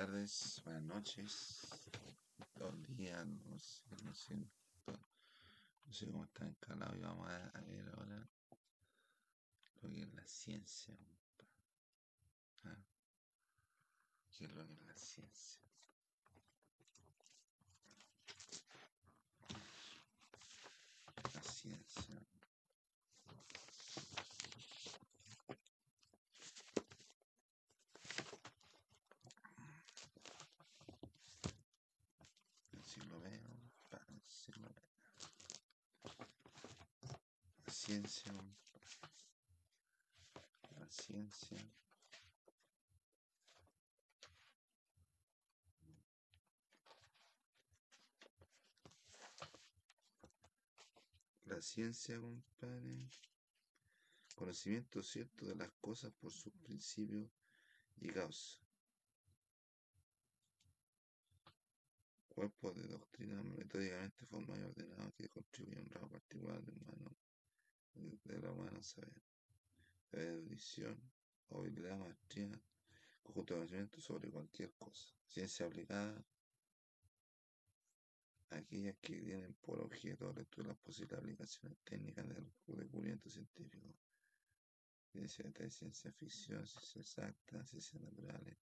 tardes, buenas noches, buenos días, no sé, no sé, no sé cómo está encalado y vamos a, ver ahora lo que es la ciencia. ¿Ah? ¿Qué es lo que es la ciencia? La ciencia. Así lo veo, pa, así lo veo. La ciencia, la ciencia. La ciencia, compadre. Conocimiento cierto de las cosas por sus principios y causas. Cuerpos de doctrina metódicamente formados y ordenados que contribuyen a un grado particular del humano, de la humana saber. La erudición, habilidad, maestría, conjunto de conocimientos sobre cualquier cosa. Ciencia aplicada, aquellas que tienen por objeto de las posibles aplicaciones técnicas del descubrimiento científico. Ciencia de ciencia ficción, ciencia exacta, ciencias naturales.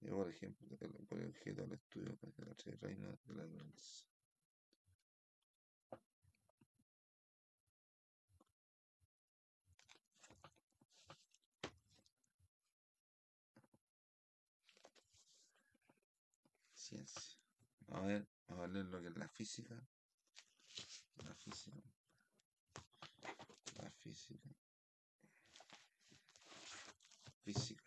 Y por ejemplo, por objeto el estudio de los tres reinos de la naturaleza. A ver, vamos a ver lo que es la física. La física. La. Física.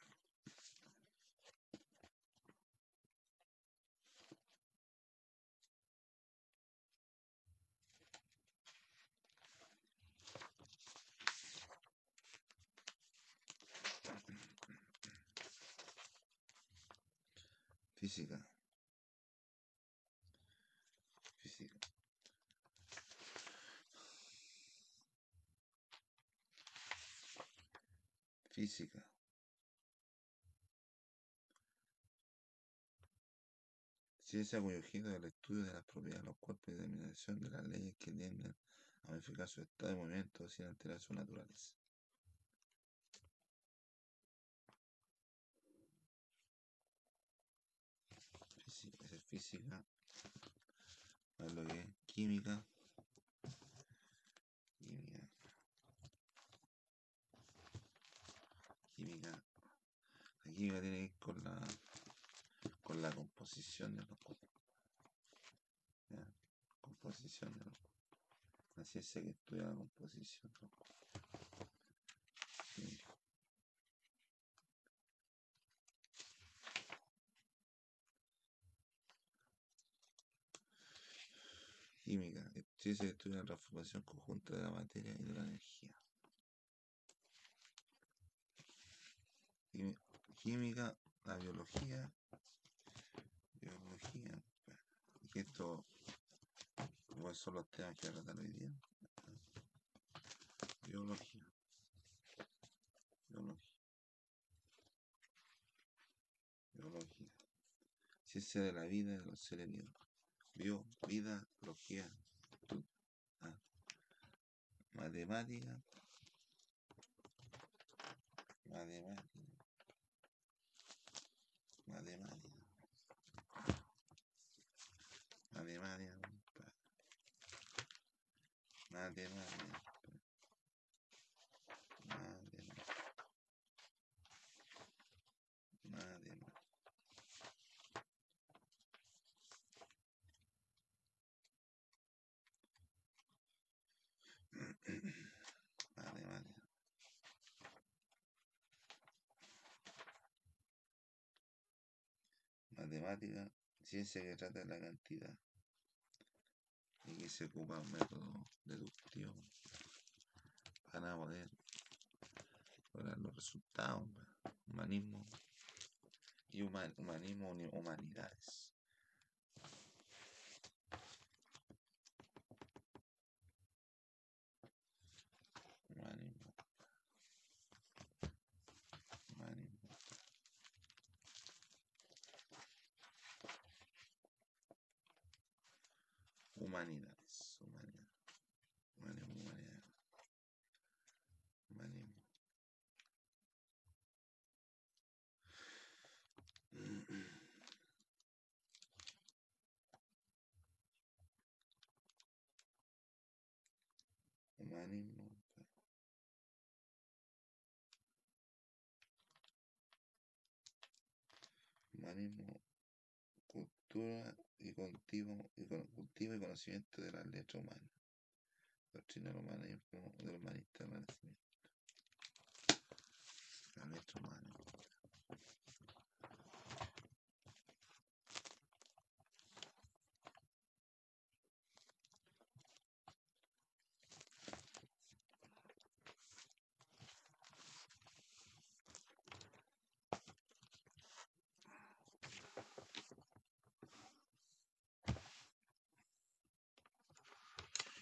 Física. Física. Física. Ciencia cuyo objeto es el estudio de las propiedades de los cuerpos y determinación de las leyes que tienden a modificar su estado de movimiento sin alterar su naturaleza. Física, es física. Ver lo que es. Química. Química. La química tiene que ir con la con la composición de los cuerpos. Composición de los cuerpos. La ciencia que estudia la composición de los cuerpos. Química. Química. Ciencia que estudia la transformación conjunta de la materia y de la energía. Química, la biología. Biología. Y esto, ¿cuáles son los temas que tratar hoy día? Biología. Biología. Biología. Ciencia de la vida de los seres vivos. Bio, vida, biología. estudio. Ah. Matemática. Matemática. Matemática. Matemática. compadre. Matemática. Matemática. Matemática. Matemática. Matemática, ciencia que trata de la cantidad y que se ocupa un método deductivo para poder lograr los resultados. Humanismo y huma- humanismo, humanidades. Humanismo. Humanismo. Humanidades. Humanidad. Humanismo, humanidad. Humanismo. Humanismo. Humanismo, cultura y cultivo y, cultivo y conocimiento de la letra humana. Doctrina del humanismo del humanista del Renacimiento. La letra humana.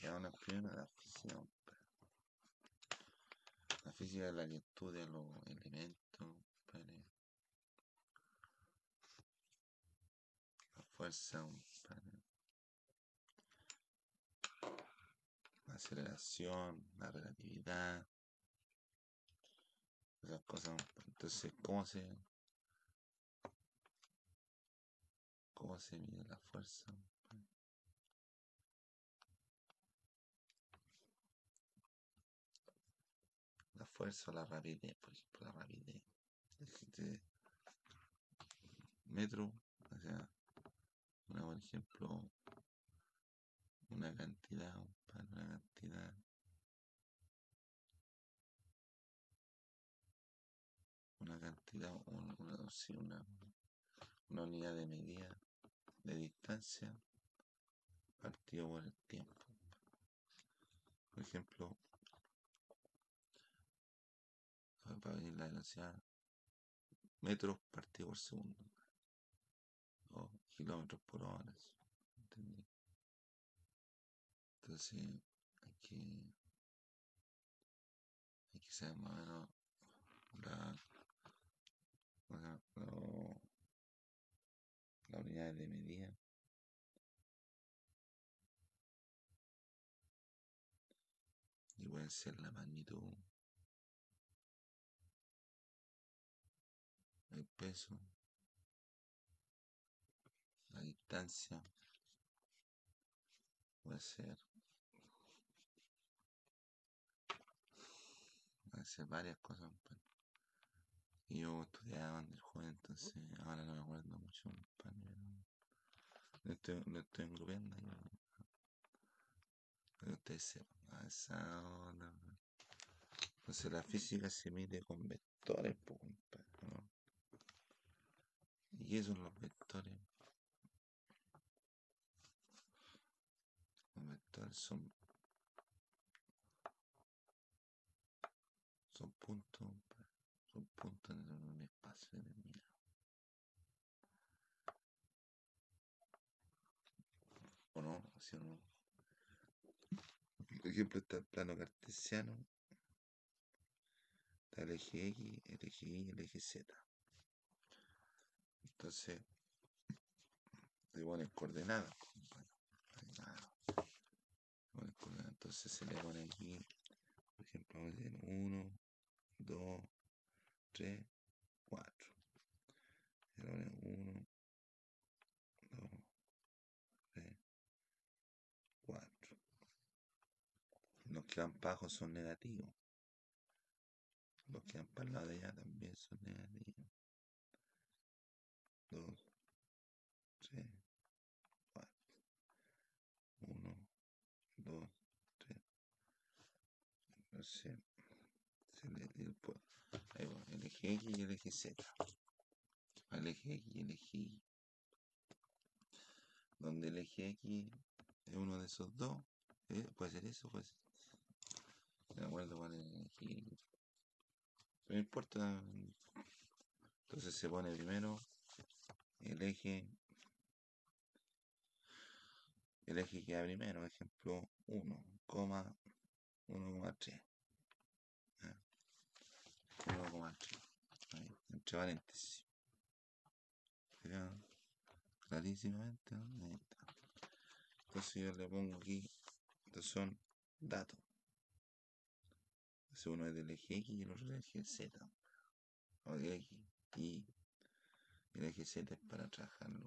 Y ahora primero la física. compadre. La física es la que estudia los elementos, compadre. La fuerza, compadre. La aceleración, la relatividad. Esas cosas. Entonces, ¿cómo se, cómo se mide la fuerza? La fuerza o la rapidez, por ejemplo, la rapidez. Existe metro, o sea, una, por ejemplo, una cantidad, compadre, una cantidad. Una cantidad, una, una, una, una unidad de medida de distancia partido por el tiempo. Por ejemplo, va a venir la velocidad metros partido por segundo o kilómetros por hora. Entonces hay que hay que saber más o menos la, o sea, lo- las unidades de medida. Y pueden ser la magnitud, el peso, la distancia, puede ser, ser varias cosas. compadre. Y yo estudiaba cuando era joven, entonces ahora no me acuerdo mucho, pero lo estoy, lo estoy engrupiendo que ustedes sepan. esa. Entonces la física se mide con vectores, po, compadre, ¿no? ¿Y qué son los vectores? Los vectores son, son puntos, son puntos en un espacio determinado. ¿O no? ¿Sí o no? Por ejemplo, está el plano cartesiano, está el eje X, el eje Y el eje Z. Entonces, se ponen coordenadas. Entonces se le pone aquí, por ejemplo, vamos a decir 1, 2, 3, 4. Se le pone 1, 2, 3, 4. Los que van abajo son negativos. Los que van para el también son negativos. 2, 3, 4. 1, 2, 3. Entonces, se después- ahí va, el eje X y el eje Z. El eje X y el eje Y. Donde el eje X es uno de esos dos. ¿eh? Puede ser eso, puede ser. Me acuerdo es el eje Y. No importa. Entonces se pone primero el eje. El eje que va primero, ejemplo 1, 1,3. 1,3. Ahí, entre paréntesis. ¿Fijaron? Clarísimamente, ¿no? Ahí está. Entonces yo le pongo aquí, estos son datos. Entonces uno es del eje X y el otro del eje Z. O Y. El eje Z es para trabajar los,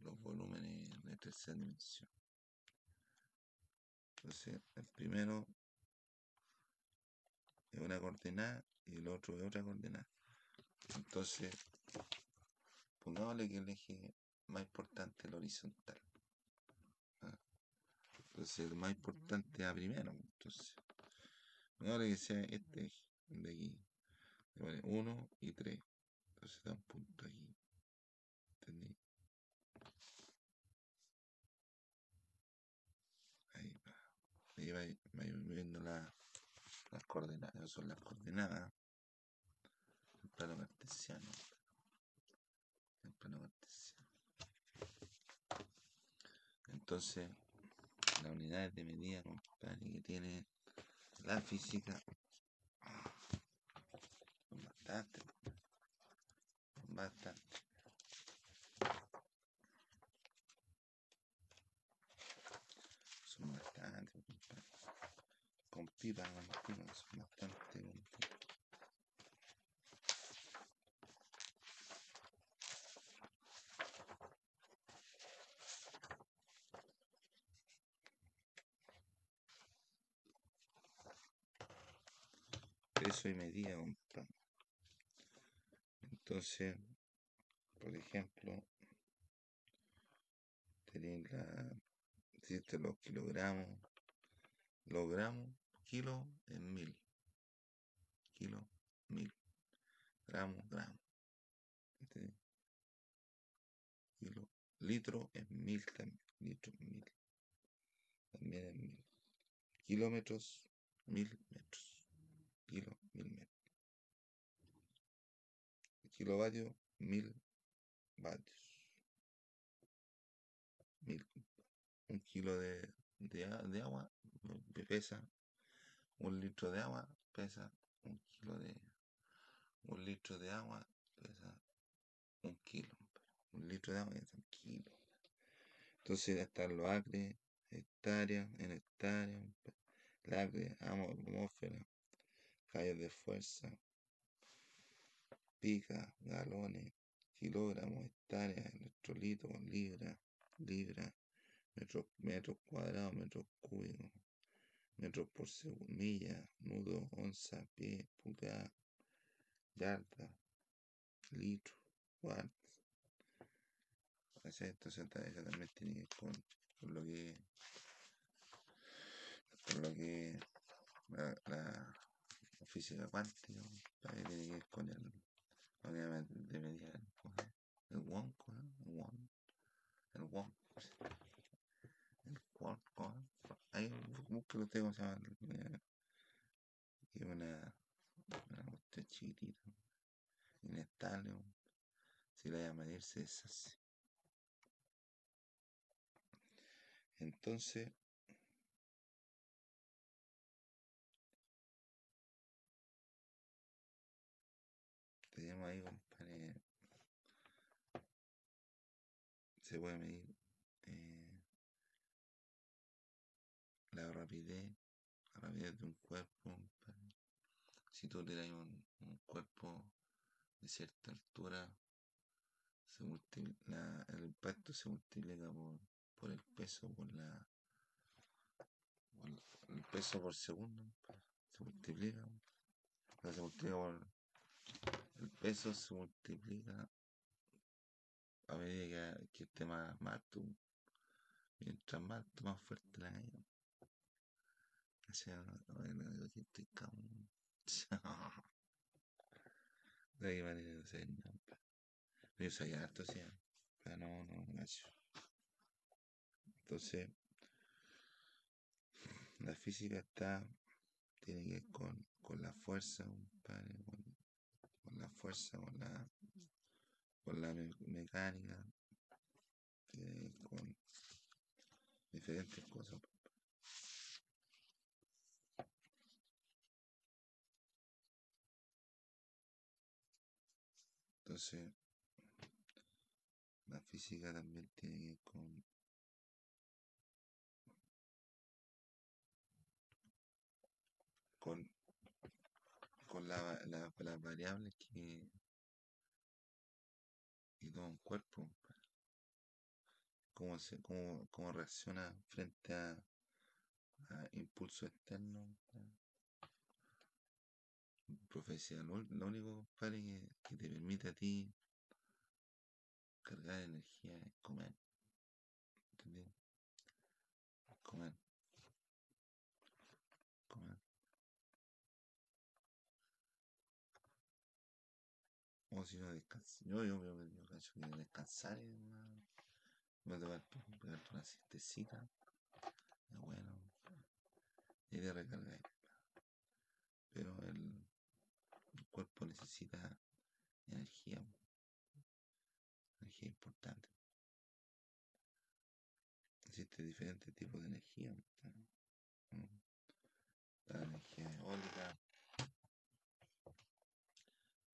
los volúmenes de tercera dimensión. Entonces, el primero es una coordenada y el otro es otra coordenada. Entonces, pongámosle que el eje más importante es el horizontal. ¿ah? Entonces, el más importante es a primero. Entonces, pongámosle que sea este eje, de aquí. 1 y 3. Entonces da un punto aquí. ¿Entendí? Ahí va. Ahí va, va viendo la, las coordenadas. Son las coordenadas. El plano cartesiano. El plano cartesiano. Entonces, las unidades de medida, compadre, que tiene la física. Son bastante. Son bastante, compadre. Con pipa, con pipa, son bastante. con pipa. Peso y medida, compadre. Entonces, por ejemplo, tenéis la, los kilogramos, los gramos, kilo en mil, kilo, mil, gramos, ¿entendés? Kilo, litro en mil también, litro en mil, también en mil, kilómetros, mil metros, kilo, mil metros, kilovatio, mil vatios, mil, un kilo de, de, de agua pesa, un litro de agua pesa un kilo de, un litro de agua pesa un kilo, un litro de agua es un kilo. Entonces están los acres, hectáreas, en hectáreas, compadre. el acre, amo- atmósfera, calles de fuerza, pica, galones, kilogramos, hectáreas, electrolitos, libra, libra, metros, metros cuadrados, metros cúbicos, metros por segundo, milla, nudo, onza, pie, pulgada, yarda, litro, watt. Entonces eso también tiene que ver con, con lo que con lo que la, la física cuántica también tiene que ver con el la unidad de medida ¿cómo se llama? el Wonk, el Wonk, el Wonk, el ¿cómo llama? búsquelo usted cómo se llama y una una cuestión chiquitita inestable si la voy a medir se deshace entonces tenemos ahí compadre. Se puede medir eh, la rapidez la rapidez de un cuerpo compadre. Si tú tiras un, un cuerpo de cierta altura se la- el impacto se multiplica por, por el peso por la el peso por segundo se multiplica se multiplica el peso se multiplica a medida que, que esté más, más alto. Mientras más más fuerte la caída. O sea, bueno. De qué manera pa. Yo sabía harto, sí, pero no, no, gracias. Entonces, la física está, tiene que ver con, con la fuerza, con, con la fuerza, con la, con la me- mecánica, tiene que ver con diferentes cosas. Entonces, la física también tiene que ir con con, con la, la, las variables que y todo un cuerpo cómo se cómo, cómo reacciona frente a, a impulso externo Profecía, lo, único, compadre, que, te permite a ti cargar energía es comer. ¿Entendés? Comer. Comer. O si no, descansar. Yo, yo, yo, yo, cacho que descansar es una... Me toca pegarte una siestecita. Es bueno. Y de recargar. Pero el cuerpo necesita energía. Energía importante. Existen diferentes tipos de energía. La energía eólica,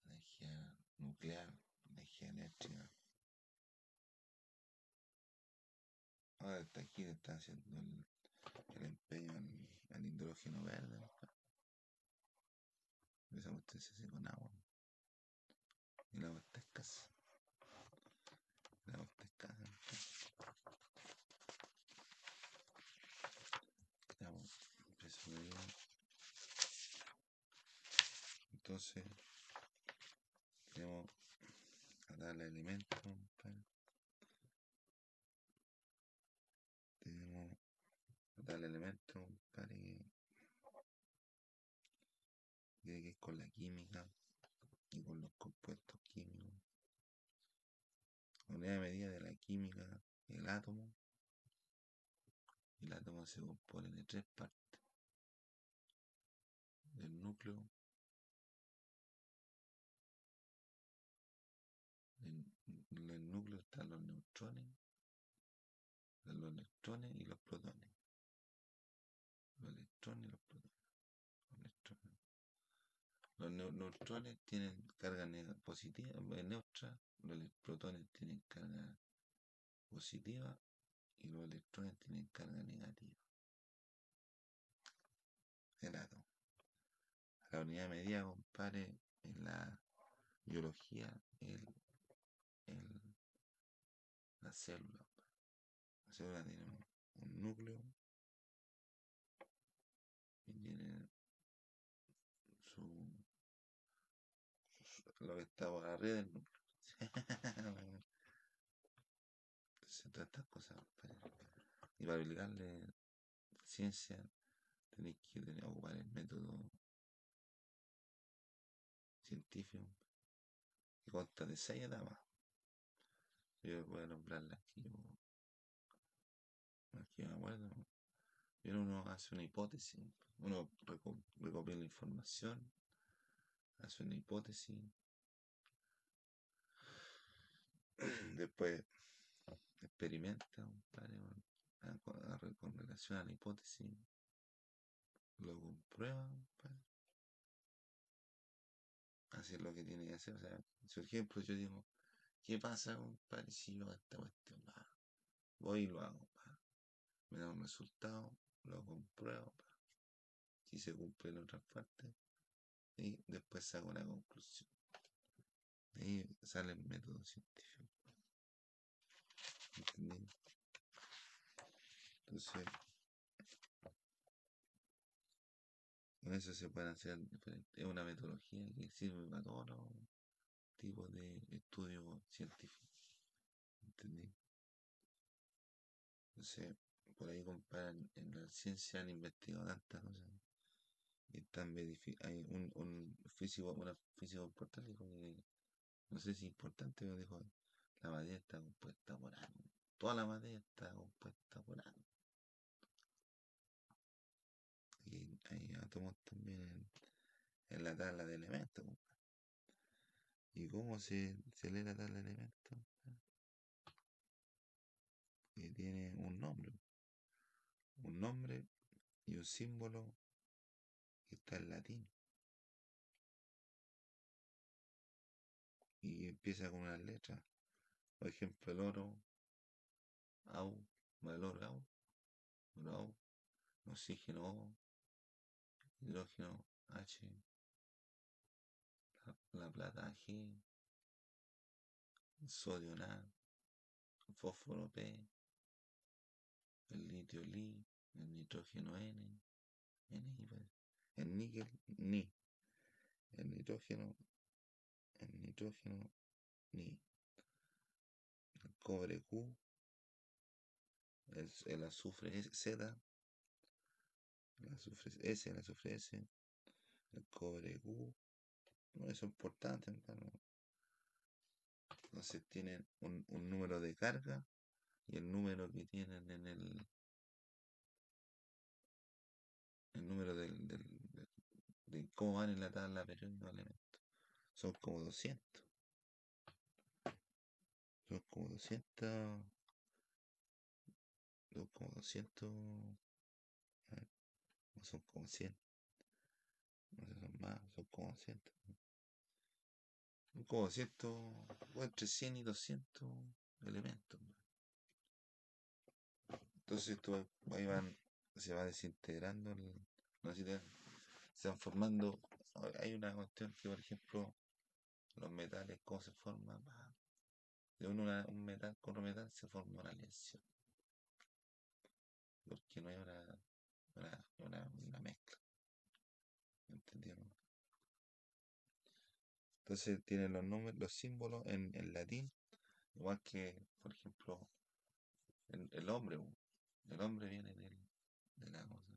energía nuclear, energía eléctrica. Ahora está aquí, está haciendo el, empeño al, al hidrógeno verde. Esa cuestión se hace con agua. Y el agua está escasa. El agua está escasa. Ya, bueno, me digo. Entonces, tenemos a darle elementos, compadre. Tenemos a darle elementos, compadre, con la química y con los compuestos químicos. La unidad de medida de la química el átomo. El átomo se compone de tres partes. Del núcleo, en el núcleo están los neutrones, los electrones y los protones. Los electrones y los protones. Los, electrones. los neu- neutrones tienen carga positiva, eh, neutra, los protones tienen carga positiva y los electrones tienen carga negativa. El átomo. La unidad de medida, compadre, en la biología, el, el, la célula. La célula tiene un, un núcleo y tiene su, su- lo que está por arriba del núcleo. Entonces, todas estas cosas, compadre. Y para aplicarle ciencia, tenéis que tener, ocupar el método científico que consta de seis etapas. Yo voy a nombrarlas aquí, aquí me acuerdo. Primero uno hace una hipótesis, uno reco- recopila la información, hace una hipótesis, después experimenta, compadre, con, a- con- a re- con relación a la hipótesis, lo comprueba, compadre. Así es lo que tiene que hacer. O sea, ejemplo yo digo, ¿qué pasa, compadre, si yo esta cuestión? Voy y lo hago, me da un resultado, lo compruebo, si se cumple en otras partes, y después saco una conclusión. De ahí sale el método científico. ¿Entendí? Entonces, con eso se pueden hacer. Es una metodología que sirve para todos los tipos de estudios científicos. ¿Entendí? Entonces, por ahí comparan, en la ciencia han investigado tantas cosas. Y están hay un, un físico, una físico importante que, no sé si importante, pero dijo, la materia está compuesta por átomos. Toda la materia está compuesta por átomos. Y hay átomos también en, la tabla de elementos. ¿Y cómo se, se lee la tabla de elementos? Que tiene un nombre. Un nombre y un símbolo que está en latín. Y empieza con unas letras. Por ejemplo, el oro, AU, oro, AU, AU, oxígeno, O, hidrógeno, H, la plata G, sodio Na, fósforo P, el litio Li, el nitrógeno N, Ni, el níquel Ni, el nitrógeno, el nitrógeno Ni, el cobre Q, el, azufre Z, el azufre S, el azufre S, el cobre Q, no, es importante. Entonces tienen un, un número de carga y el número que tienen en el el número del, del, del- de cómo van en la tabla periódica de elementos. Son como 200. Son como 200. Son como 200. a ver, no son como 100. No sé, son más, son como 200. Son como 200, o entre 100 y 200 elementos. Entonces esto ahí van, se va desintegrando, el- no se van formando. Hay una cuestión que, por ejemplo, los metales, cómo se forman. De un, una- un metal con otro metal se forma una aleación. Porque no hay una, una, una, una mezcla. ¿Entendieron? Entonces tienen los números, los símbolos en, en latín, igual que, por ejemplo, el, el hombre. El hombre viene del, de la cosa,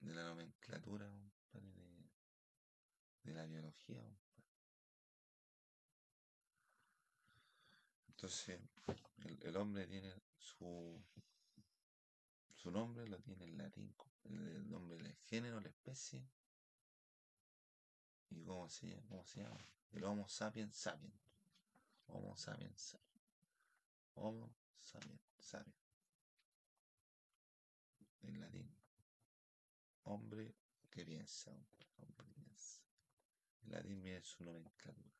de la nomenclatura, de, de la biología. Entonces, el, el hombre tiene su, su nombre, lo tiene en latín, el nombre del género, la especie, y cómo se, llama- cómo se llama. El Homo sapiens sapiens. Homo sapiens sapiens. Homo sapiens sapiens. En latín. Hombre que piensa. Hombre que piensa. En latín viene su nomenclatura.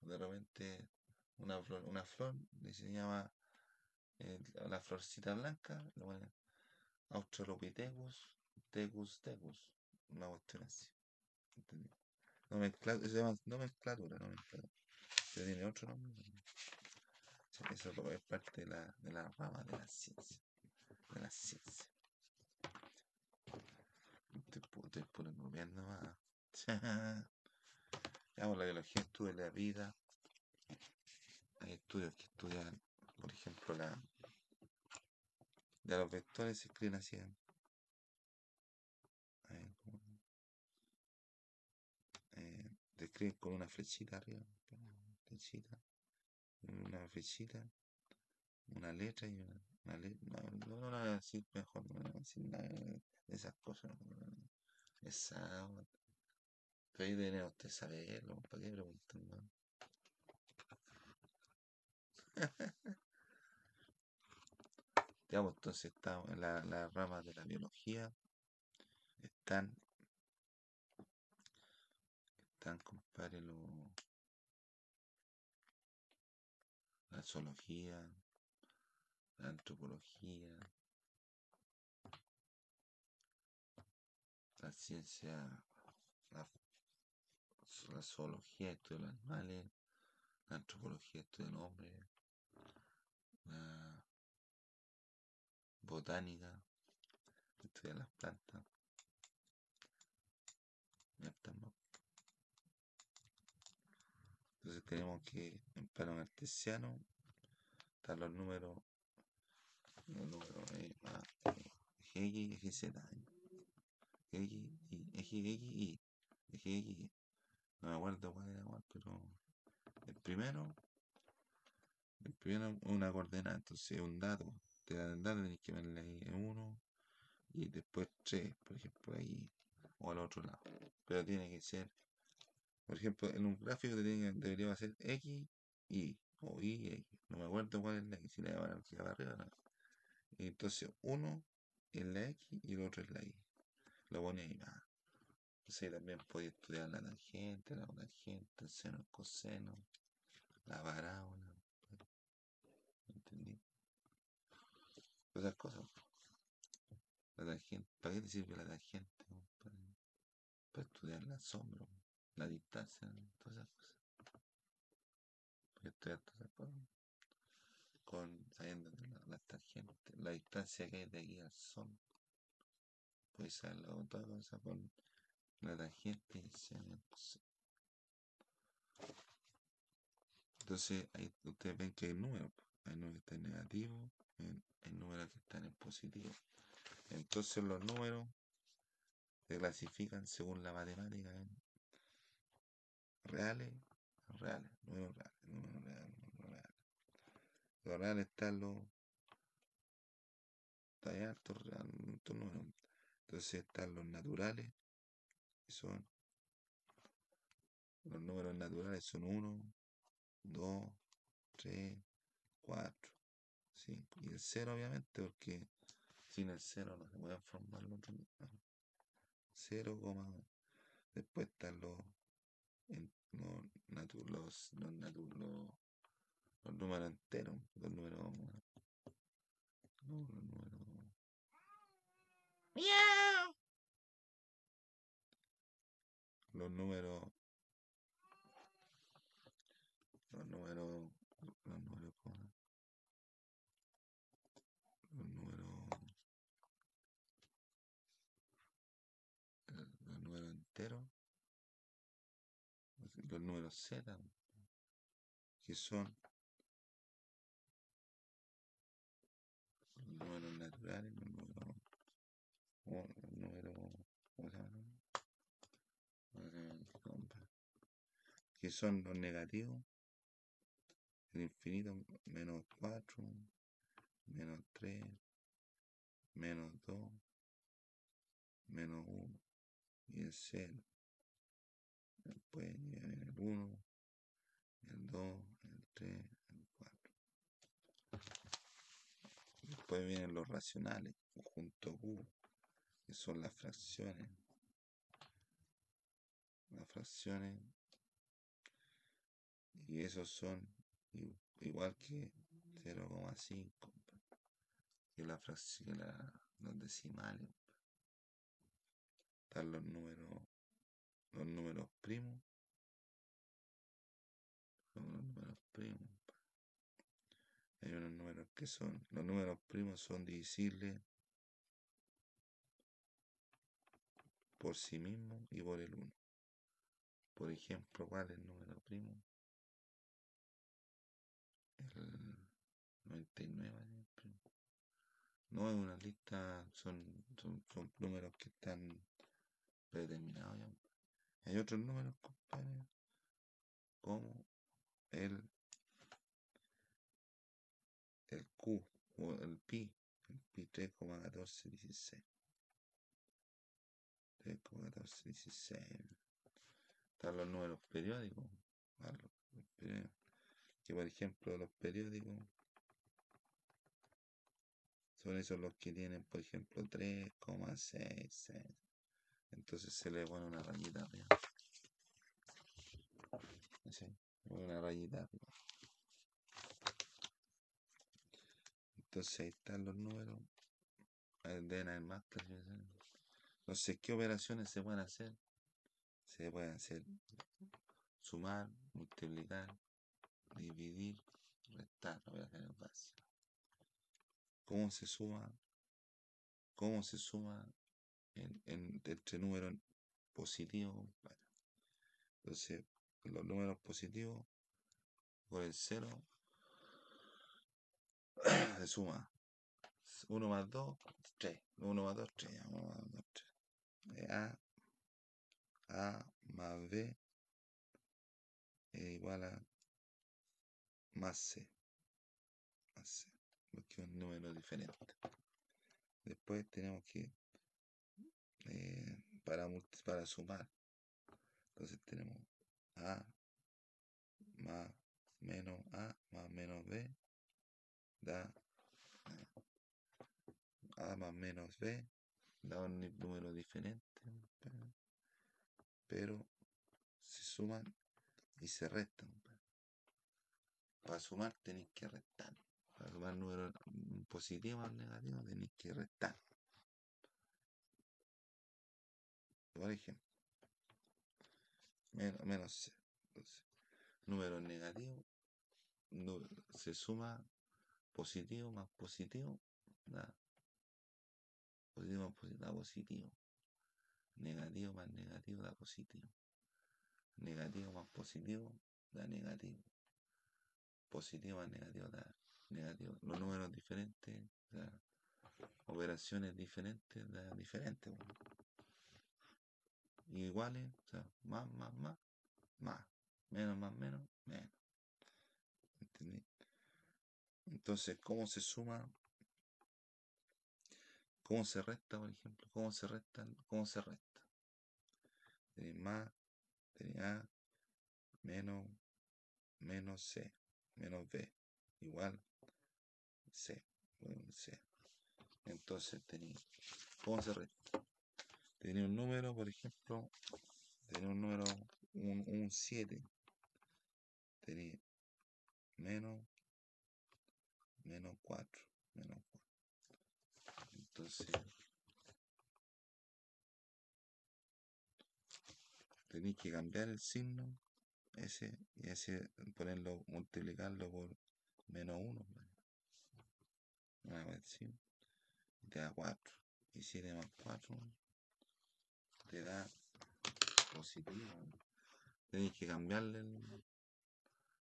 De repente, una flor, una flor se llama eh, la florcita blanca, lo ponen Australopithecus tegus tegus. Una cuestión así. ¿entendí? Nomencla- se llama nomenclatura, nomenclatura. Pero tiene otro nombre. Eso es parte de la, de la rama de la ciencia. De la ciencia. Estoy, estoy puro más. La biología estudia la vida. Hay estudios que estudian, por ejemplo, la. Ya los vectores se escriben así. ¿eh? Eh, se escriben con una flechita arriba. una Flechita. Una flechita. Una letra y una. una le- no, no, no, así mejor. No, así nada de esas cosas. no. Esa. Pero ahí debería usted saberlo. ¿Para qué preguntan? no? Pues, entonces estamos en la, la rama de la biología. Están, están, compadre, lo- la zoología, la antropología, la ciencia, la, zoología, estudia los animales, la antropología, estudia el hombre, botánica, estudia las plantas. Entonces tenemos que en plano artesiano están los números, los números eh, eh, X, Y, Z, Y, X, Y, X. No me acuerdo cuál era cuál, pero el primero, el primero una coordenada, entonces un dato, te dan el dato, tenés que verle ahí en uno y después tres, por ejemplo, ahí o al otro lado. Pero tiene que ser, por ejemplo, en un gráfico debería ser X, Y o Y, X. No me acuerdo cuál es la X, si la van aquí arriba no. Entonces uno es la X y el otro es la Y. Lo pone ahí más. Entonces también podéis estudiar la tangente, la cotangente, el seno, coseno, la parábola. ¿Entendí? Esas cosas. La tangente. ¿Para qué te sirve la tangente? Para estudiar la sombra. la distancia, todas esas cosas. Estoy harto de hacer por- con sabiendo la, las tangentes, la distancia que hay de aquí al sol. Puedes saber la otra cosa con la tangente y el coseno. Entonces, ahí ustedes ven que hay po. Hay números que están en hay números que están en positivo. Entonces, los números se clasifican según la matemática en reales, reales, números reales, números reales, números reales. Los reales están los. Está real- altos números. Entonces están los naturales, que son. Los números naturales son 1, 2, 3, 4, 5. Y el 0, obviamente, porque sin el 0 no se pueden formar los otros números. 0, después están los, en- los, natu- los, los, natu- los, los números enteros, los números. No, los números. Los números. Los números. Los números. ¿cómo? Los números. eh, Los números enteros. Los números Z. Que son. Los números naturales, los números. oh, Los números. ¿Cómo se llama? No sé el nombre. Que son los negativos. El infinito, menos 4, menos 3, menos 2, menos 1 y el 0. Después viene el 1, el 2, el 3, el 4. Después vienen los racionales, conjunto Q, que son las fracciones. Las fracciones. Y esos son igual que 0,5. Que la fracción, la- los decimales. Están los números, los números primos. Los números primos. Hay unos números que son, los números primos son divisibles por sí mismos y por el 1. Por ejemplo, ¿cuál es el número primo? El 99 es primo. No es una lista, son, son, números que están predeterminados. Hay otros números, compadre, como el, el Q o el pi, el pi 3,1416. 3,1416. Están los números periódicos. los periódicos, Que por ejemplo los periódicos son esos los que tienen, por ejemplo, 3,66. Entonces se le pone una rayita arriba. Una rayita arriba. Entonces ahí están los números. Deben haber más clasificaciones. Entonces, ¿qué operaciones se pueden hacer? Se pueden hacer sumar, multiplicar, dividir, restar. ¿Cómo se suma? ¿Cómo se suma en, en- entre números positivos? Entonces, los números positivos por el 0 se suma 1 más 2, 3. 1 más 2, 3. 1 más 2, 3. A, A más B es igual a más C. Más C. Porque es un número diferente. Después tenemos que, eh, para, para sumar, entonces tenemos A más menos A más menos B da A más menos B da un número diferente, pero se suman y se restan. Para sumar tenéis que restar. Para sumar números positivos al negativo tenéis que restar. Por ejemplo, menos, menos. Entonces, número negativo se suma positivo más positivo, da positivo más positivo, da positivo. Negativo más negativo da positivo. Negativo más positivo da negativo. Positivo más negativo da negativo. Los números diferentes, da operaciones diferentes, da diferente. Iguales, más, más, más, más. Menos, más, menos, menos. ¿Entendí? Entonces, ¿cómo se suma? ¿Cómo se resta, por ejemplo? ¿Cómo se resta? ¿Cómo se resta? Tenéis más, tenéis A, menos, menos C, menos B, igual C, C. Entonces tenéis, ¿cómo se resta? Tenéis un número, por ejemplo, tenéis un número, un 7, tenéis menos, menos 4, menos 4. Entonces, tenéis que cambiar el signo ese y ese ponerlo, multiplicarlo por menos 1. Una vez y te da 4. Y 7 más 4 te da positivo. Tenéis que cambiarle el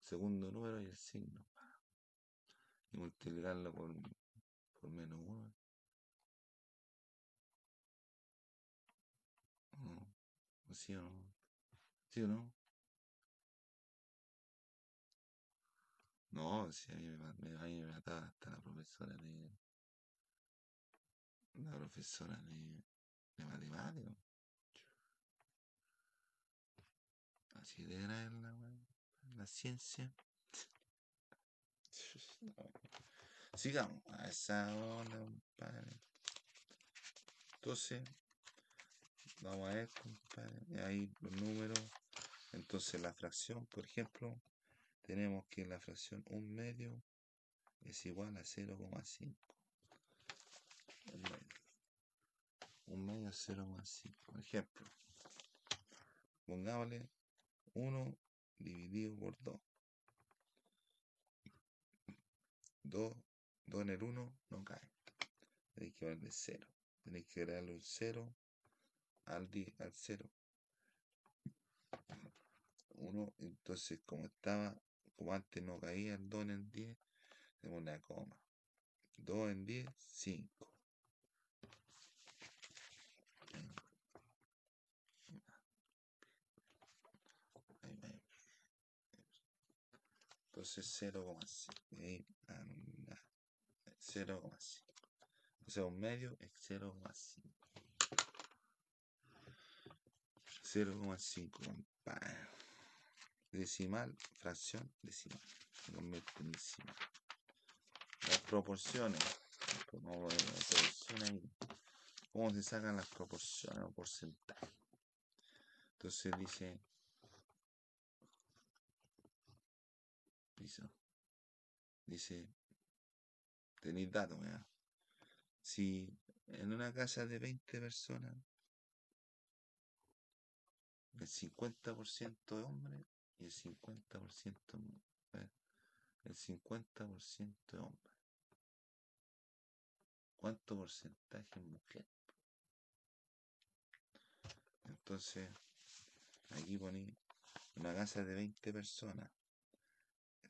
segundo número y el signo. Y multiplicarlo por, por menos 1. No, ¿Sí o no? ¿Sí o no? No, si a mí me, a mí mataba hasta la profesora de. La profesora de, de matemáticas. Así de era la, la ciencia. Sigamos a esa hora, compadre. Entonces, vamos a ver, compadre. Ahí los números. Entonces, la fracción, por ejemplo, tenemos que la fracción 1 medio es igual a 0,5. Un medio. Un medio es 0,5. Por ejemplo, pongámosle 1 dividido por 2. 2, 2 en el 1 no cae. Tenéis que darle 0. Tenéis que darle un 0 al, al 0. 1, entonces como estaba, como antes no caía el 2 en el 10, tenemos una coma. 2 en 10, 5. Entonces 0,5. 0,5. O sea, un medio es 0,5. 0,5, compadre. Decimal, fracción, decimal. Se convierte en decimal. Las proporciones. ¿Cómo se sacan las proporciones o porcentajes? Entonces dice Dice, tenéis datos, Si en una casa de 20 personas, el 50% de hombres y el 50% mujeres, el 50% de hombres. ¿Cuánto porcentaje mujer? Entonces, aquí poní una casa de 20 personas.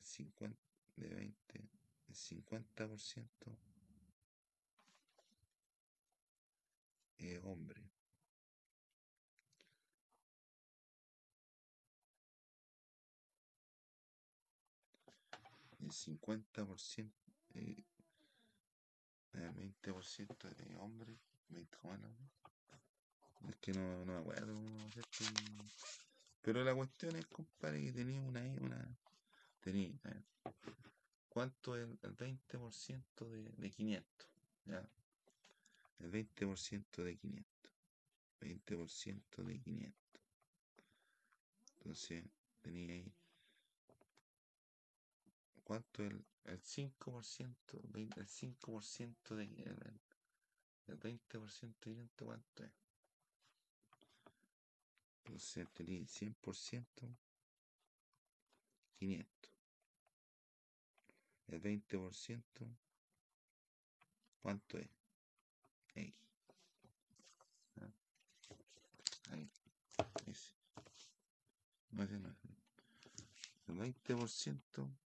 50, de 20, el 50% es hombre. El 50%, eh, el 20% de hombre, 20 Es que no, no me acuerdo. Pero la cuestión es, compadre, que tenía una, tenía, ¿cuánto es el 20% de, de 500? ¿Ya? El 20% de 500. 20% de 500. Entonces, tenía ahí. ¿Cuánto es el, el 5%? El 5% de. El, el 20% de 500, ¿cuánto es? Entonces tenéis 100%, 500. El 20%, ¿cuánto es? X. ¿Ah? Ahí. Ese. No, ese no. El 20%,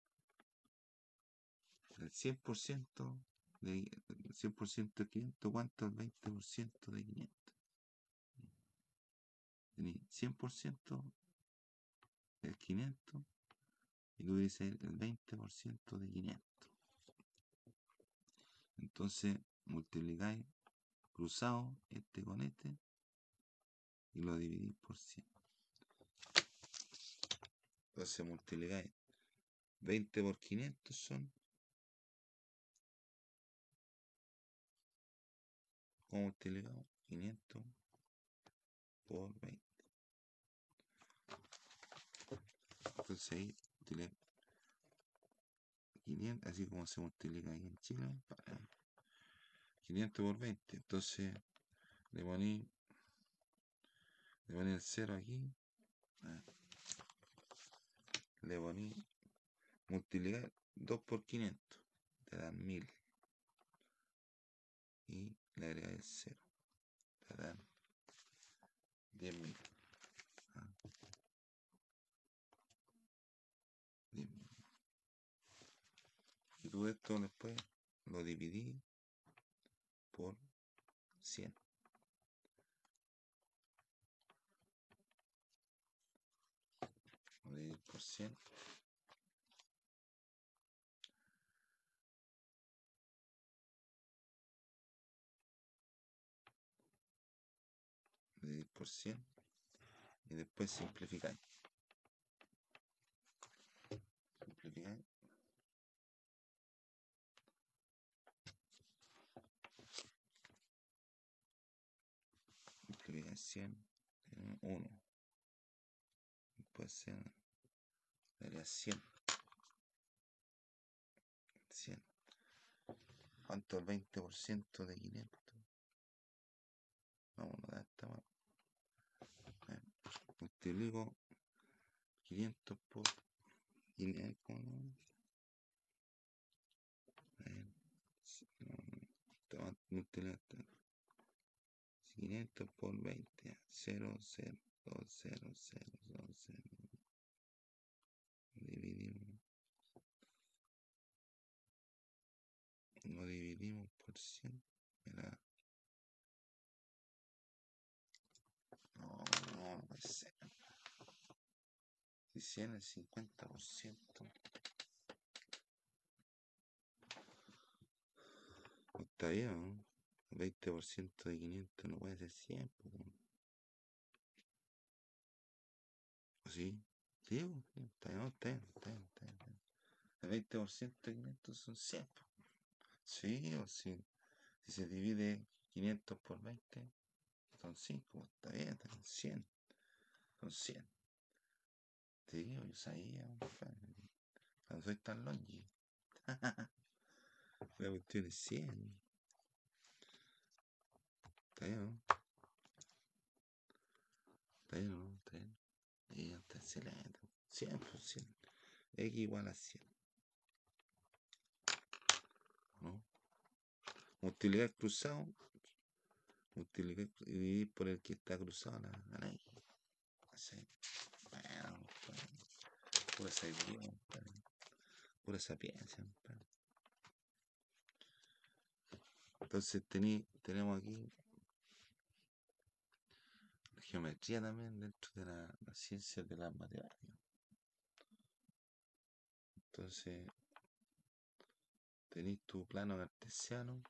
el 100% de el 100% de 500, ¿cuánto el 20% de 500? Tení 100% del 500 y tú dices el 20% de 500. Entonces multiplicáis cruzado este con este y lo dividís por 100. Entonces multiplicáis 20 por 500 son. ¿Cómo multiplicamos? 500 por 20. Entonces ahí multiplica 500, así como se multiplica ahí en Chile. 500 por 20. Entonces le poní, le poní el 0 aquí. Le poní multiplicar 2 por 500. Te dan 1000. Y le agregas el 0. Te dan 10.000. Ah. 10.000. Y tú esto después lo dividí por 100. Lo dividí por 100. dividir por 100 y después. Simplificáis. Simplificáis 100 en 1. Después se daría 100. 100. ¿Cuánto el 20% de 500? Vamos a dar esta más multiplico 500 por 500 500 por 20 0 0 2 0 0 2 0 dividimos lo dividimos por 100 mira no no no ser si 100 es 50%. Está bien. 20% de 500 no puede ser 100. ¿O sí? Sí, está bien, está bien, está bien, está bien. El 20% de 500 son 100. Sí, o sí. Si se divide 500 por 20, son 5. Está bien, está bien, 100. Son 100. Sí, yo sabía, no soy tan longe. La cuestión es 100. ¿No? Está bien. Y está excelente. 100 por 100. X igual a 100. ¿No? Multiplicar cruzado. Multiplicar y dividir por el que está cruzado la, la X. Así. Bueno, sabiduría, pura sapiencia. Entonces tení, tenemos aquí geometría también dentro de la, la ciencia de las matemáticas. Entonces tenéis tu plano cartesiano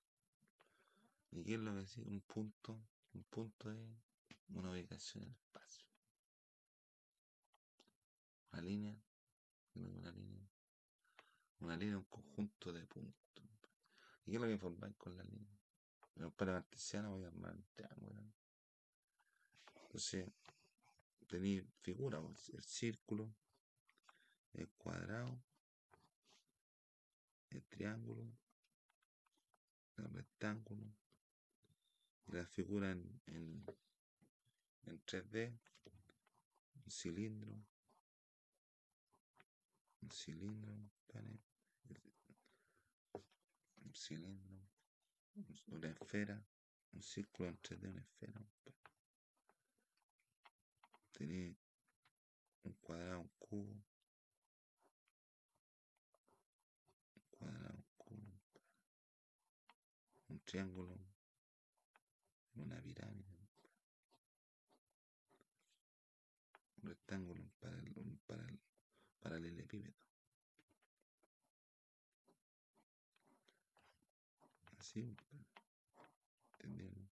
y qué es lo que decís, un punto, un punto es una ubicación en el espacio. Una línea, una línea, una línea, un conjunto de puntos. ¿Y qué es lo que formáis con la línea? En el plano voy a armar un triángulo. Entonces, tenéis figuras, el círculo, el cuadrado, el triángulo, el rectángulo, la figura en, en, en 3D, un cilindro, un cilindro, pane, un cilindro, una esfera, un círculo en 3D, una esfera, Tenéis un cuadrado, un cubo, un cuadrado, un cubo, un triángulo, una pirámide, un rectángulo, un, paral, un paral, paralelepípedo. Así, ¿entendieron?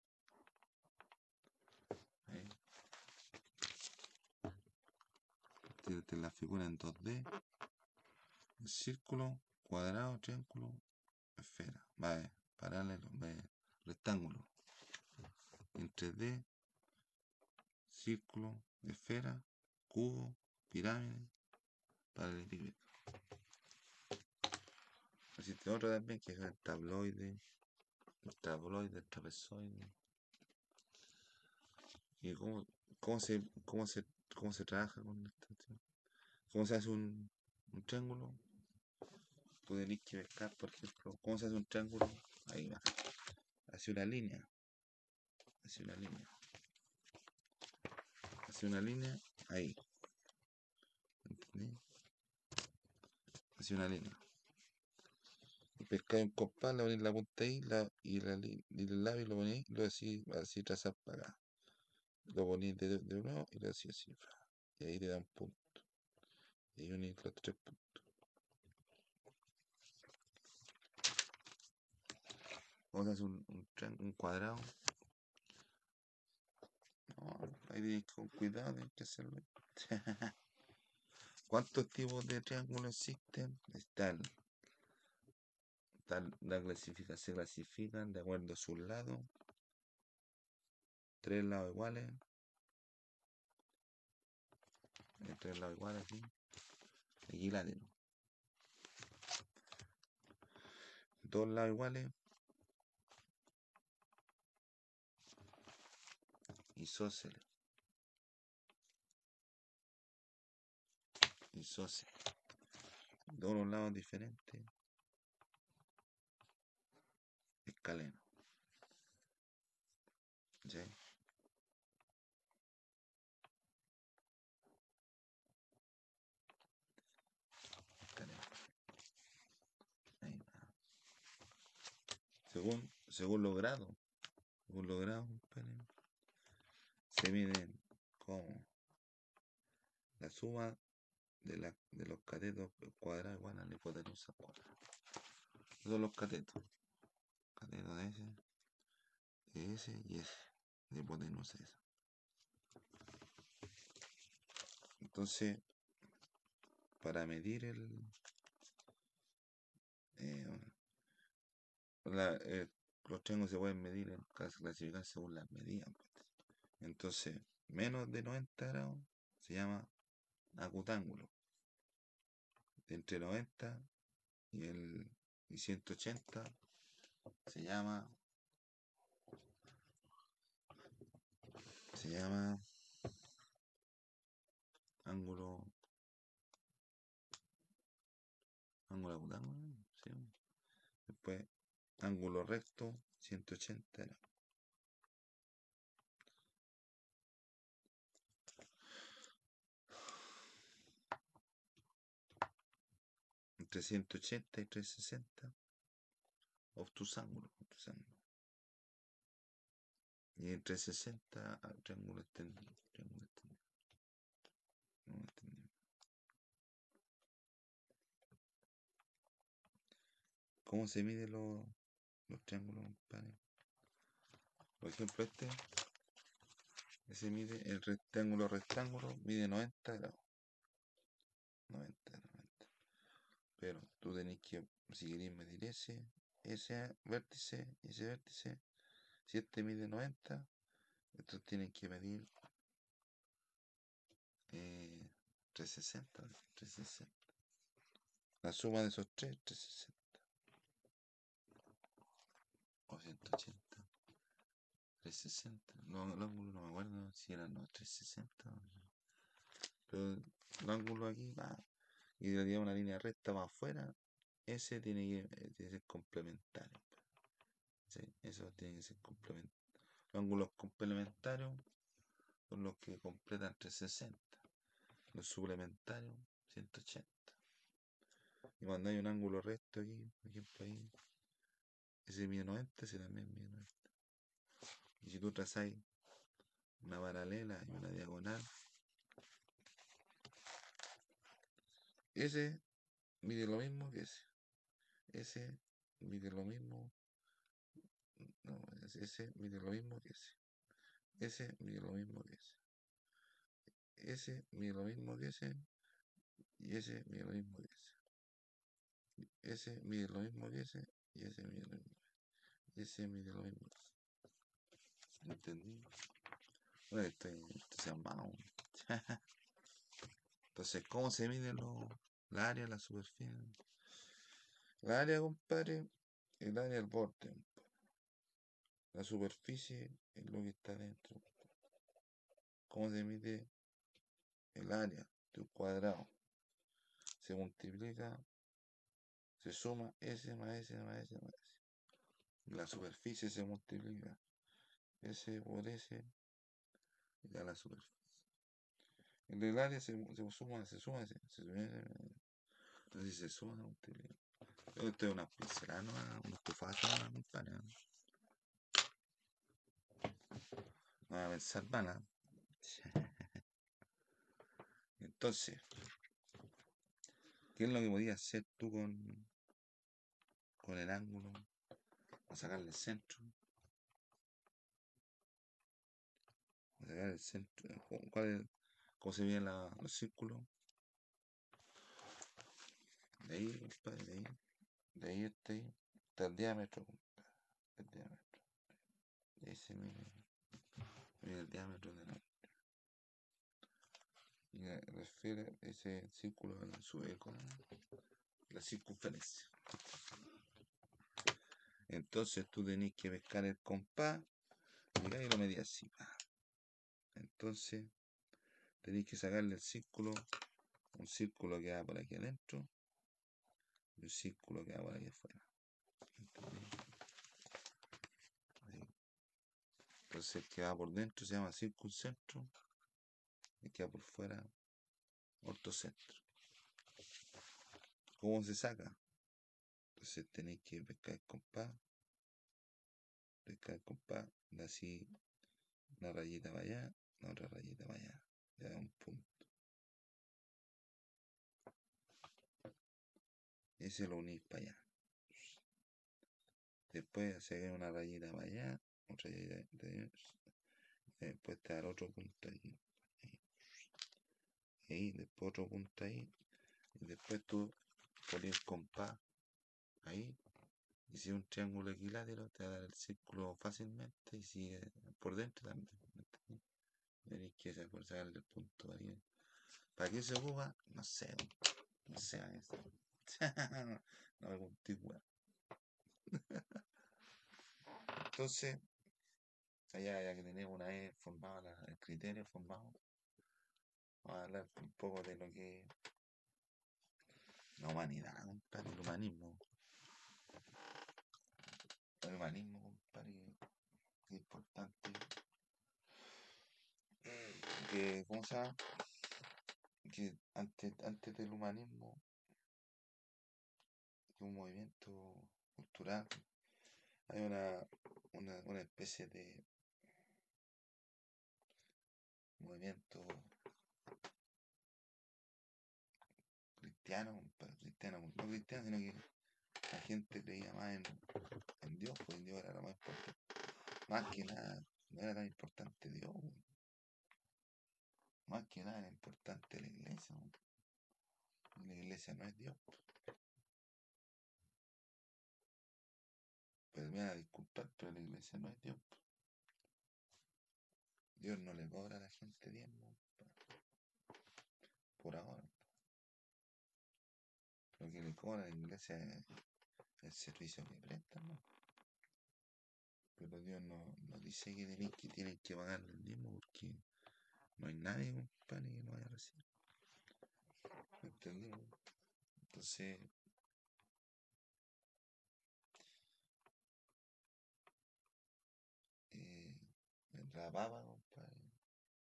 Ahí. Tírate la figura en 2D. Círculo, cuadrado, triángulo, esfera. Vale, paralelo, rectángulo. En 3D, círculo, esfera, cubo, pirámide, paralelepípedo. Existe otro también que es el tabloide, el tabloide, el trapezoide. ¿Y cómo, cómo, se, cómo, se, cómo se trabaja con esta? ¿Cómo se hace un, un triángulo? Tú tenés que pescar, por ejemplo, ¿cómo se hace un triángulo? Ahí va. Hace una línea. Hace una línea. Hace una línea ahí. ¿Entendés? Hace una línea. Y pescáis un compás, le ponéis la punta ahí y, la, y el labio lo ponéis, lo así, así trazar para acá. Lo ponéis de, de nuevo y lo así así. Y ahí te da un punto. Y los tres puntos. Vamos a hacer un, cuadrado. No, con cuidado, tenéis que hacerlo. ¿Cuántos tipos de triángulos existen? Están, la clasifica, se clasifican de acuerdo a sus lados. Tres lados iguales. Tres lados iguales aquí. Equilátero. Dos lados iguales. Isósceles. Isósceles. Los lados diferentes. Escaleno. ¿Sí? Según, según los. Según se miden como la suma de, la, de los catetos cuadrados igual a la hipotenusa cuadrada. Son los catetos. Cateto de ese, de ese y ese. De hipotenusa esa. Entonces, para medir el... eh, la- eh, los triángulos se pueden medir, en clas- clasificar según las medidas. pues. Entonces, menos de 90 grados se llama acutángulo. Entre 90 y, el, y 180 se llama se llama ángulo ángulo acutángulo ¿sí? después ángulo recto 180 grados entre 180 y 360 obtusángulo obtusángulo y entre 60 a triángulo extendido triángulo extendido triángulo extendido. ¿Cómo se miden los, los triángulos? Por ejemplo, este se mide el rectángulo rectángulo mide 90 grados. 90, 90. Pero tú tenés que, si querés medir ese, ese vértice y ese vértice, si este mide 90, estos tienen que medir eh, 360, 360. La suma de esos tres, 360. O 180. 360. No, el ángulo no me acuerdo si era no, 360. o- Pero el ángulo aquí va. Y le una línea recta más afuera. Ese tiene que, eh, tiene que ser complementario. ¿sí? Eso tiene que ser complementario. Los ángulos complementarios son los que completan 360. Los suplementarios, 180. Y cuando hay un ángulo recto aquí, por ejemplo ahí, ese mide 90, ese también mide 90. Y si tú trazas una paralela y una diagonal, ese mide lo mismo que ese. Ese mide lo mismo. No, ese mide lo mismo que ese. Ese mide lo mismo que ese. Ese mide lo mismo que ese. Y ese mide lo mismo que ese. Ese mide lo mismo que ese. Y ese mide lo mismo. Y ese mide lo mismo que ese. ¿Entendí? Bueno, estoy entusiasmado. Entonces, ¿cómo se mide lo, la área, la superficie? La área, compadre, el área del borde. La superficie es lo que está dentro. ¿Cómo se mide el área de un cuadrado? Se multiplica, se suma S más S más S más S. La superficie se multiplica S por S y da la superficie. El área se, se suma, se suma, se, se suma, entonces se suma, se multiplica. Esto es una pincelada, una estufazo, una. No a pensar mal, Entonces, ¿qué es lo que podías hacer tú con, con el ángulo? A sacarle el centro. A sacar el centro. ¿Cuál es, ¿Cómo se ve la, los círculos? De ahí, de ahí. De ahí está ahí. Diámetro, compadre. El diámetro. De ahí se mide el diámetro de la y refiere ese círculo a su eco, la circunferencia. Entonces tú tenés que pescar el compás y ahí lo medí así. Entonces tenéis que sacarle el círculo, un círculo que va por aquí adentro y un círculo que va por aquí afuera. Entonces el que va por dentro se llama circuncentro y el que va por fuera ortocentro. ¿Cómo se saca? Entonces tenéis que pescar el compás, pescar compás, así una rayita para allá, la otra rayita para allá ya un punto. Ese lo unís para allá. Después hacer una rayita para allá, otra rayita de después te dar otro punto ahí. Ahí, después otro punto ahí. Y después tú pones compás ahí. Y si un triángulo equilátero, te va a dar el círculo fácilmente. Y si por dentro también. Tenéis que sacarle el punto. ¿Para qué se ocupa? No sé. No sé. no me contigo. Entonces, allá ya que tenemos una vez formado el criterio formado, vamos a hablar un poco de lo que la humanidad, el humanismo. El humanismo, compadre, es importante que, ¿cómo se llama? Que antes, antes del humanismo, que un movimiento cultural, hay una, una, una especie de movimiento cristiano, cristiano, no cristiano, sino que la gente creía más en, en Dios, pues Dios era lo más importante. Más que nada, no era tan importante Dios. Más que nada era importante la iglesia. La iglesia no es Dios. Pues me van a disculpar, pero la iglesia no es Dios. Dios no le cobra a la gente diezmo. Por ahora. Lo que le cobra a la iglesia es el servicio que prestan, ¿no? Pero Dios no, no dice que tienen que, tienen que pagarle el diezmo porque no hay nadie, compadre, que lo vaya a recibir. ¿Me? Entonces, eh, la papa, compadre,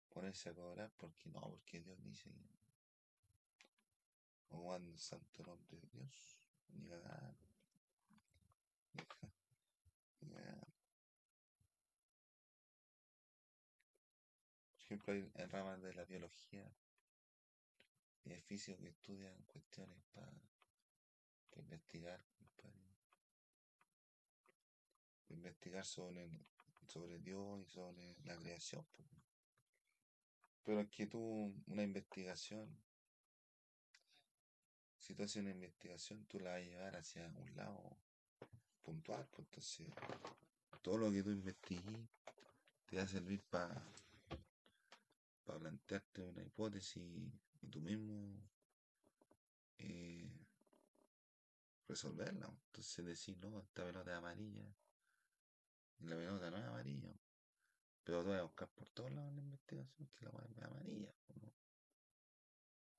ponerse a cobrar porque no, porque Dios dice o cuando el santo nombre de Dios, ni cagar, Por ejemplo, hay, ramas de la biología y que estudian cuestiones para investigar, compadre. Pa investigar sobre, sobre Dios y sobre la creación. Pero que tú, una investigación, si tú haces una investigación, tú la vas a llevar hacia un lado puntual, pues entonces todo lo que tú investigues te va a servir para plantearte una hipótesis y tú mismo eh, resolverla. Entonces decir, no, esta pelota es amarilla la pelota no es amarilla. Pero tú vas a buscar por todos lados la investigación que la weá es amarilla. po, ¿no?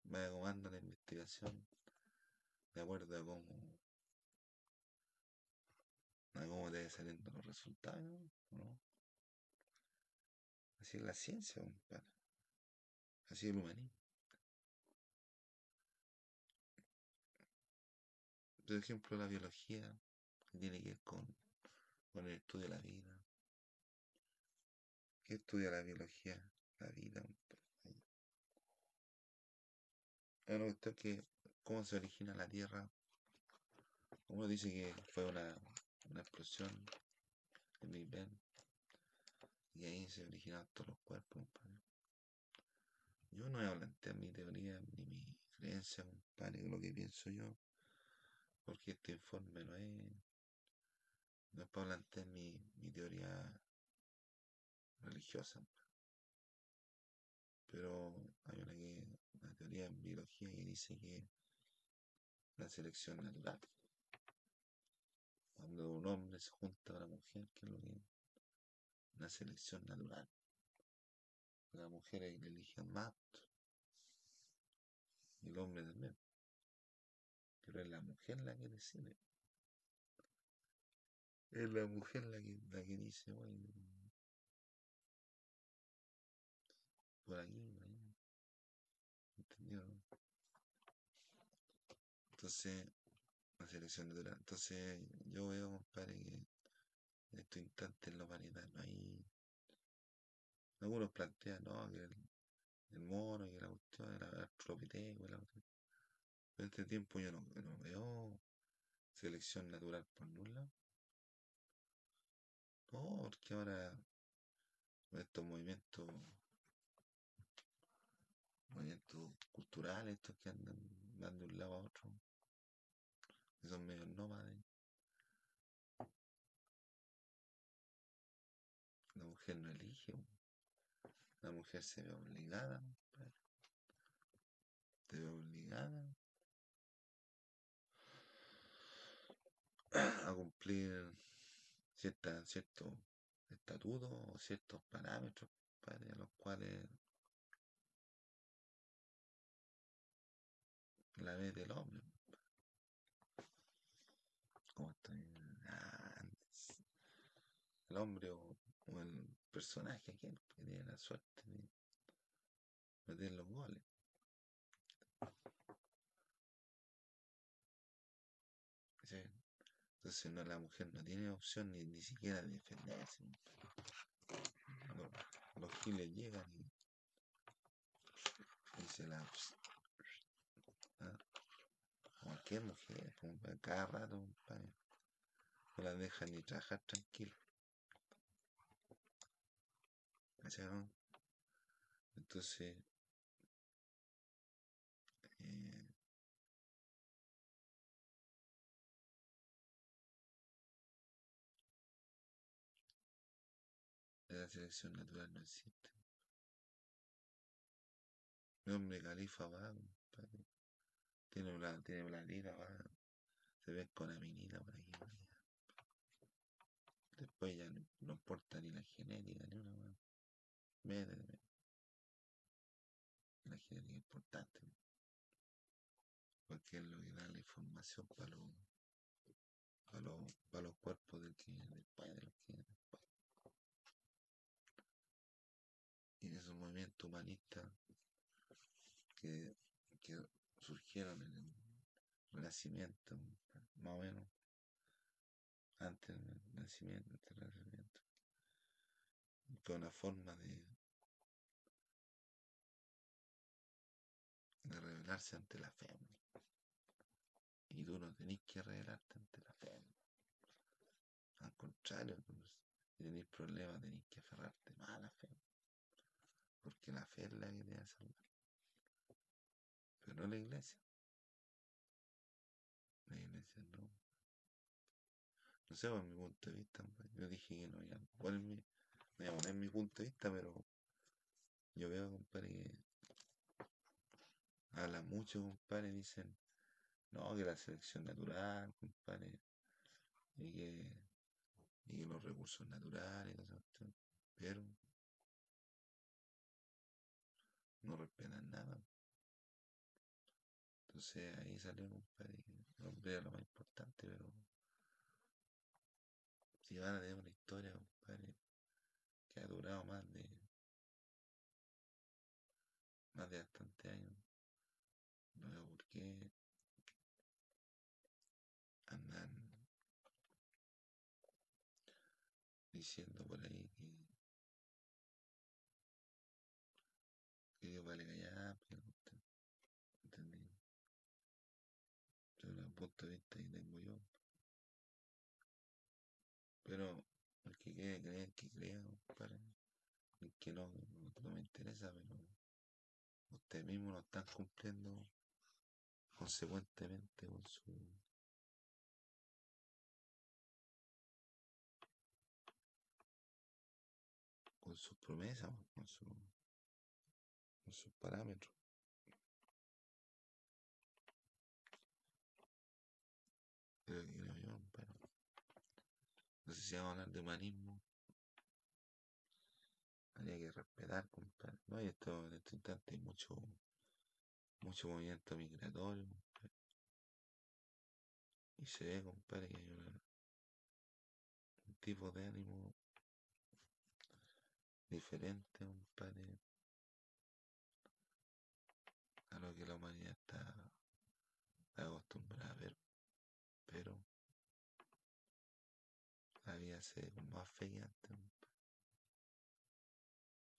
Vas acomodando la investigación de acuerdo a cómo, a cómo te saliendo los resultados, ¿no? Así es la ciencia. Así es el humanismo. Por ejemplo, la biología, que tiene que ver con, con el estudio de la vida. ¿Qué estudia la biología? La vida, compadre. Es una cuestión que, cómo se origina la Tierra. Uno dice que fue una, una explosión, el Big Bang, y ahí se originaron todos los cuerpos. Yo no voy a plantear mi teoría ni mi creencia, compadre, lo que pienso yo, porque este informe no es, no es para plantear mi, mi teoría religiosa. Pero hay una, que, una teoría en biología que dice que la selección natural, cuando un hombre se junta a una mujer, que es lo que es una selección natural. Las mujeres le eligen más y el hombre también. Pero es la mujer la que decide. Es la mujer la que, la que dice, bueno, por aquí, por ahí. ¿Entendió? Entonces, la selección natural. Entonces, yo veo, compadre, que en estos instantes en la humanidad no hay. Algunos plantean, no, que el, el mono, que la cuestión, el Australopithecus, la cuestión. Pero este tiempo yo no, no veo selección natural por ningún lado. No, porque ahora estos movimientos, movimientos culturales, estos que andan, de un lado a otro, que son medios nómades, la mujer no elige, la mujer se ve obligada, se ve obligada. A cumplir ciertos estatutos o ciertos parámetros, compadre, a los cuales la ve del hombre. Como está ah, el hombre o, el personaje aquel que tiene la suerte de meter los goles. Entonces no, la mujer no tiene opción ni, ni siquiera de defenderse. Los, los giles llegan y, y se la... ¿ah? Cualquier mujer, cada rato, compadre, no la dejan ni trabajar tranquilo. Entonces, eh, la selección natural no existe. Mi hombre califa va, compadre. Tiene una, tiene platita, va. Se ve con por aquí, por allá. Después ya no, no importa ni la genética, ni una. Métete, métete. La genética es importante. porque es lo que da la información para los, para los, para los cuerpos del que después, de los que después. Y esos movimientos humanistas que, que surgieron en el Renacimiento, más o menos, antes del nacimiento, antes del Renacimiento, que una forma de, de revelarse ante la fe. Y tú no tenés que revelarte ante la fe. Al contrario, si tenés problemas tenés que aferrarte más a la fe. Porque la fe es la que te va a. Pero no la iglesia. La iglesia no. No sé, por mi punto de vista, yo dije que no iba a poner mi, a poner mi punto de vista, pero yo veo, compadre, que habla mucho, compadre, dicen, no, que la selección natural, compadre, y que, y que los recursos naturales, pero no respetan nada. Entonces ahí salió, compadre, el hombre lo más importante, pero si van a tener una historia, compadre, que ha durado más de más de bastante años, no veo por qué andan diciendo por ahí que que Dios vale callar, pero entendí. Yo el punto de vista que tengo yo. Pero el que quiere creer, que crea, compadre. El que no, no, me interesa, pero ustedes mismos no están cumpliendo consecuentemente con su con sus promesas, con, su, con sus parámetros. No sé si vamos a hablar de humanismo. Habría que respetar, compadre. No, y esto, en este instante hay mucho, mucho movimiento migratorio. Y se ve, compadre, que hay un tipo de ánimo diferente, compadre, a lo que la humanidad está, acostumbrada a ver. Pero la vida más fe que antes.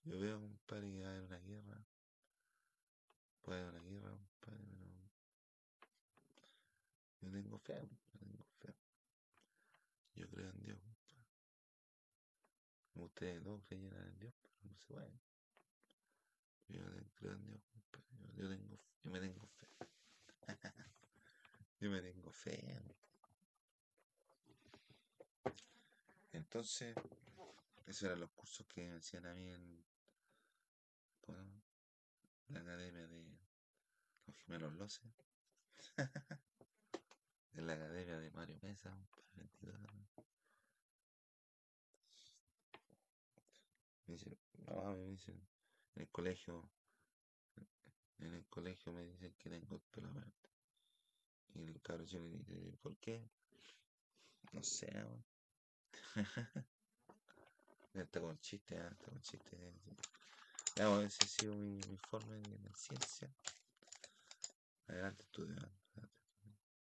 Yo veo, compadre, que va a haber una guerra. Puede haber una guerra, compadre, pero yo tengo fe, yo tengo fe. Yo creo en Dios, compadre. Ustedes todos creyeran en Dios, pero no se puede. Yo creo en Dios, compadre. Yo tengo, yo me tengo fe. yo me tengo fe. Entonces, esos eran los cursos que me hacían a mí en, la academia de los gemelos Loce. en la academia de Mario Mesa. Me dicen, no, me dicen, en el colegio, en el colegio me dicen que tengo el pelo verde. Y el cabro chico le dice, ¿por qué? No sé. Está con chiste, ah, está con chiste. Ya, bueno, ese ha sido mi, informe de la ciencia. Adelante, estudiante.